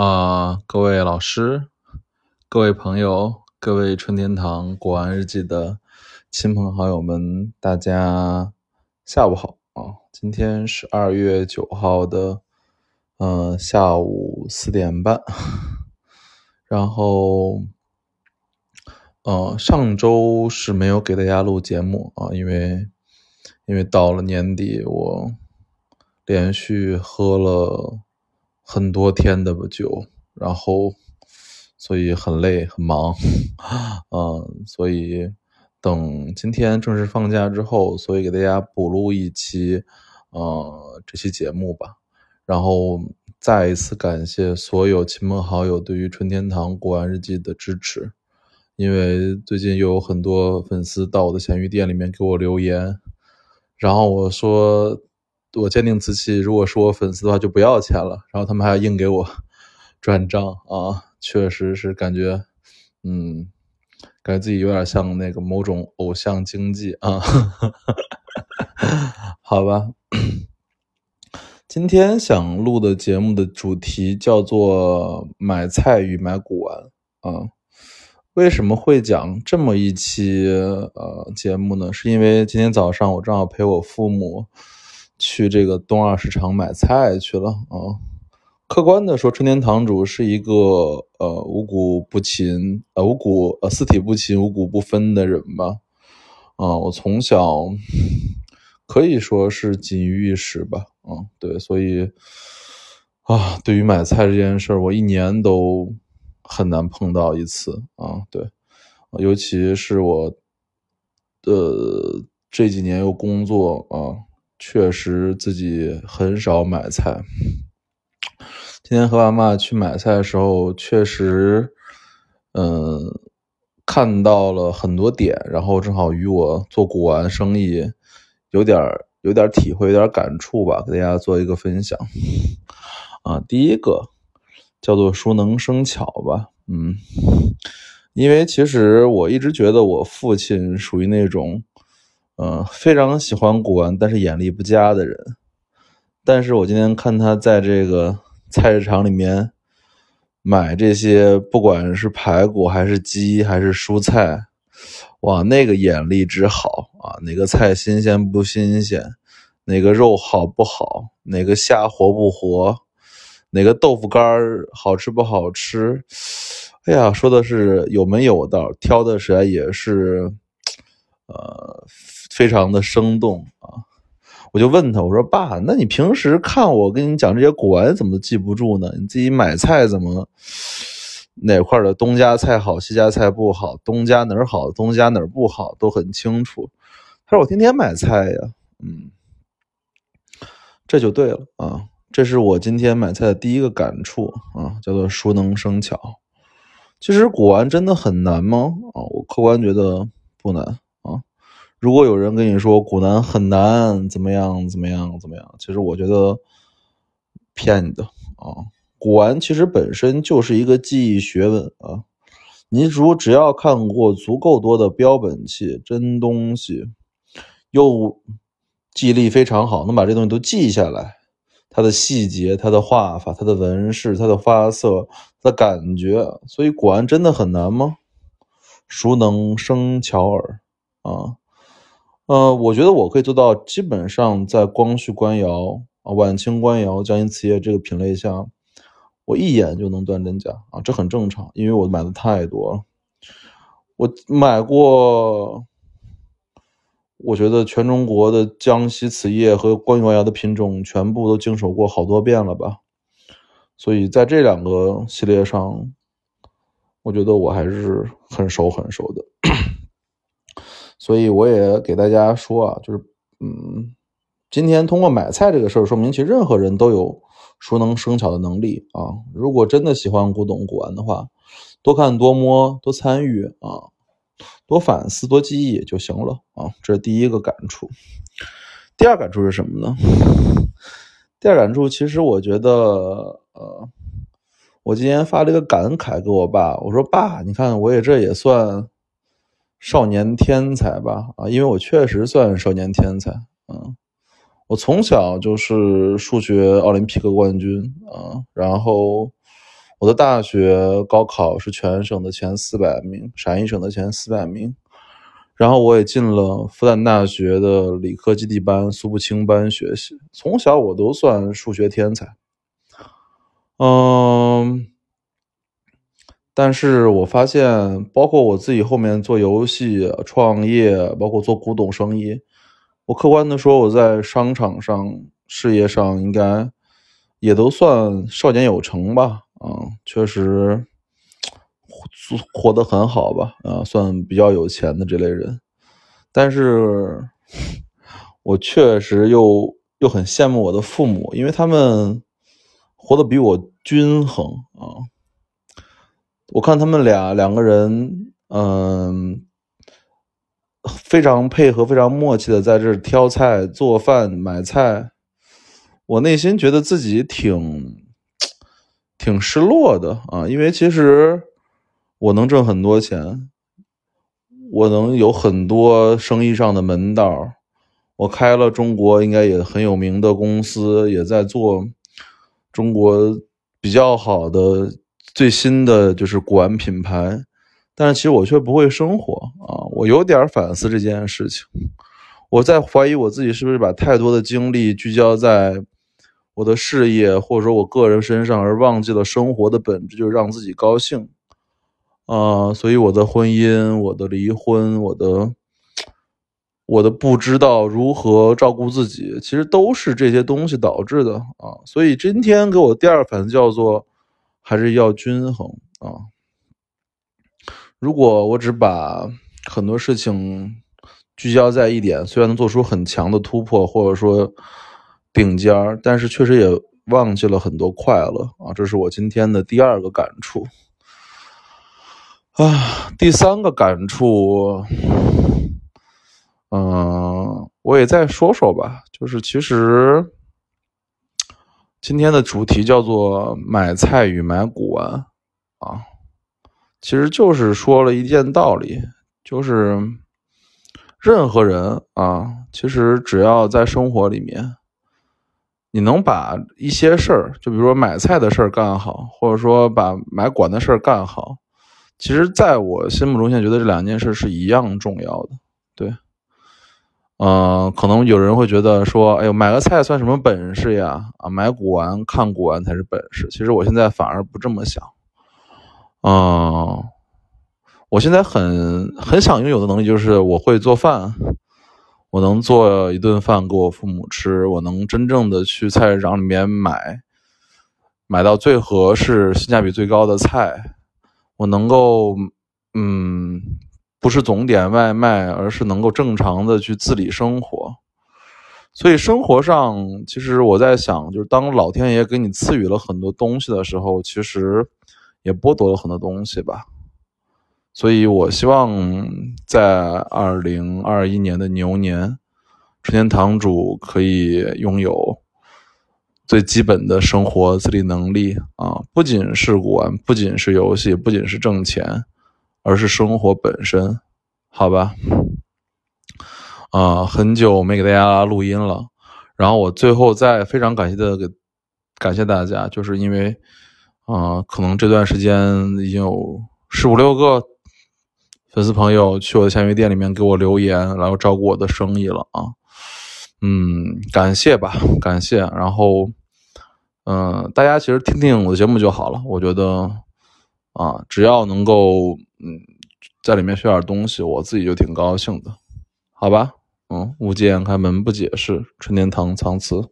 啊，各位老师、各位朋友、各位春天堂古玩日记的亲朋好友们，大家下午好啊！今天是二月九号的，嗯，下午四点半。然后，呃，上周是没有给大家录节目啊，因为因为到了年底，我连续喝了。很多天的酒，然后所以很累很忙，嗯，所以等今天正式放假之后，所以给大家补录一期，呃，这期节目吧。然后再一次感谢所有亲朋好友对于春天堂古玩日记的支持，因为最近又有很多粉丝到我的闲鱼店里面给我留言，然后我说。我坚定瓷器，如果是我粉丝的话，就不要钱了。然后他们还要硬给我 转账啊，确实是感觉，嗯，感觉自己有点像那个某种偶像经济啊。好吧，今天想录的节目的主题叫做“买菜与买古玩”啊。为什么会讲这么一期呃节目呢？是因为今天早上我正好陪我父母。去这个东二市场买菜去了啊！客观的说，春天堂主是一个呃五谷不勤呃五谷呃四体不勤五谷不分的人吧？啊，我从小可以说是锦衣玉食吧？啊，对，所以啊，对于买菜这件事儿，我一年都很难碰到一次啊！对，尤其是我的这几年又工作啊。确实自己很少买菜。今天和爸妈去买菜的时候，确实，嗯，看到了很多点，然后正好与我做古玩生意有点有点体会，有点感触吧，给大家做一个分享。啊，第一个叫做“熟能生巧”吧，嗯，因为其实我一直觉得我父亲属于那种。嗯，非常喜欢古玩，但是眼力不佳的人。但是我今天看他在这个菜市场里面买这些，不管是排骨还是鸡还是蔬菜，哇，那个眼力之好啊！哪个菜新鲜不新鲜？哪个肉好不好？哪个虾活不活？哪个豆腐干好吃不好吃？哎呀，说的是有门有道，挑的起来也是，非常的生动啊！我就问他，我说：“爸，那你平时看我跟你讲这些古玩，怎么都记不住呢？你自己买菜怎么哪块的东家菜好，西家菜不好，东家哪儿好，东家哪儿不好，都很清楚。”他说：“我天天买菜呀。”嗯，这就对了啊！这是我今天买菜的第一个感触啊，叫做“熟能生巧”。其实古玩真的很难吗？啊，我客观觉得不难。如果有人跟你说古难很难，怎么样怎么样怎么样？其实我觉得骗你的啊！古玩其实本身就是一个技艺学问啊！你如只要看过足够多的标本器、真东西，又记忆力非常好，能把这东西都记下来，它的细节、它的画法、它的纹饰、它的花色、它的感觉，所以古玩真的很难吗？熟能生巧耳啊！呃，我觉得我可以做到，基本上在光绪官窑啊、晚清官窑、江阴瓷业这个品类下，我一眼就能断真假啊，这很正常，因为我买的太多了。我买过，我觉得全中国的江西瓷业和官窑的品种全部都经手过好多遍了吧，所以在这两个系列上，我觉得我还是很熟很熟的。所以我也给大家说啊，就是，嗯，今天通过买菜这个事儿，说明其实任何人都有熟能生巧的能力啊。如果真的喜欢古董古玩的话，多看多摸多参与啊，多反思多记忆就行了啊。这是第一个感触。第二感触是什么呢？第二感触其实我觉得，呃，我今天发了一个感慨给我爸，我说爸，你看我也这也算。少年天才吧，啊，因为我确实算少年天才，嗯，我从小就是数学奥林匹克冠军，啊，然后我的大学高考是全省的前四百名，陕西省的前四百名。然后我也进了复旦大学的理科基地班、苏步青班学习。从小我都算数学天才，嗯，但是我发现，包括我自己后面做游戏、创业，包括做古董生意，我客观的说，我在商场上、事业上应该也都算少年有成吧。嗯，确实。活得很好吧，啊，算比较有钱的这类人，但是，我确实又又很羡慕我的父母，因为他们活得比我均衡。我看他们俩两个人，嗯，非常配合，非常默契的在这挑菜、做饭、买菜，我内心觉得自己挺挺失落的啊，因为其实。我能挣很多钱，我能有很多生意上的门道我开了中国应该也很有名的公司，也在做中国比较好的最新的就是古玩品牌。但是其实我却不会生活啊！我有点反思这件事情，我在怀疑我自己是不是把太多的精力聚焦在我的事业或者说我个人身上，而忘记了生活的本质就是让自己高兴。啊，所以我的婚姻、我的离婚、我的我的不知道如何照顾自己，其实都是这些东西导致的啊。所以今天给我第二反思叫做，还是要均衡啊。如果我只把很多事情聚焦在一点，虽然能做出很强的突破，或者说顶尖儿，但是确实也忘记了很多快乐啊。这是我今天的第二个感触。啊，第三个感触，嗯，我也再说说吧。就是其实今天的主题叫做“买菜与买古玩”，啊，其实就是说了一件道理，就是任何人啊，其实只要在生活里面，你能把一些事儿，就比如说买菜的事儿干好，或者说把买管的事儿干好。其实，在我心目中，现在觉得这两件事是一样重要的。对，嗯，可能有人会觉得说：“哎呦，买个菜算什么本事呀？啊，买古玩、看古玩才是本事。”其实我现在反而不这么想。嗯，我现在很很想拥有的能力就是我会做饭，我能做一顿饭给我父母吃，我能真正的去菜市场里面买，买到最合适、性价比最高的菜。我能够，嗯，不是总点外卖，而是能够正常的去自理生活。所以生活上，其实我在想，就是当老天爷给你赐予了很多东西的时候，其实也剥夺了很多东西吧。所以我希望在二零二一年的牛年，春天堂主可以拥有。最基本的生活自理能力啊，不仅是玩，不仅是游戏，不仅是挣钱，而是生活本身，好吧？啊，很久没给大家录音了，然后我最后再非常感谢的给感谢大家，就是因为啊，可能这段时间已经有十五六个粉丝朋友去我的闲鱼店里面给我留言，然后照顾我的生意了啊，嗯，感谢吧，感谢，然后。嗯，大家其实听听我的节目就好了。我觉得，啊，只要能够嗯，在里面学点东西，我自己就挺高兴的，好吧？嗯，无界开门不解释，春天堂藏词。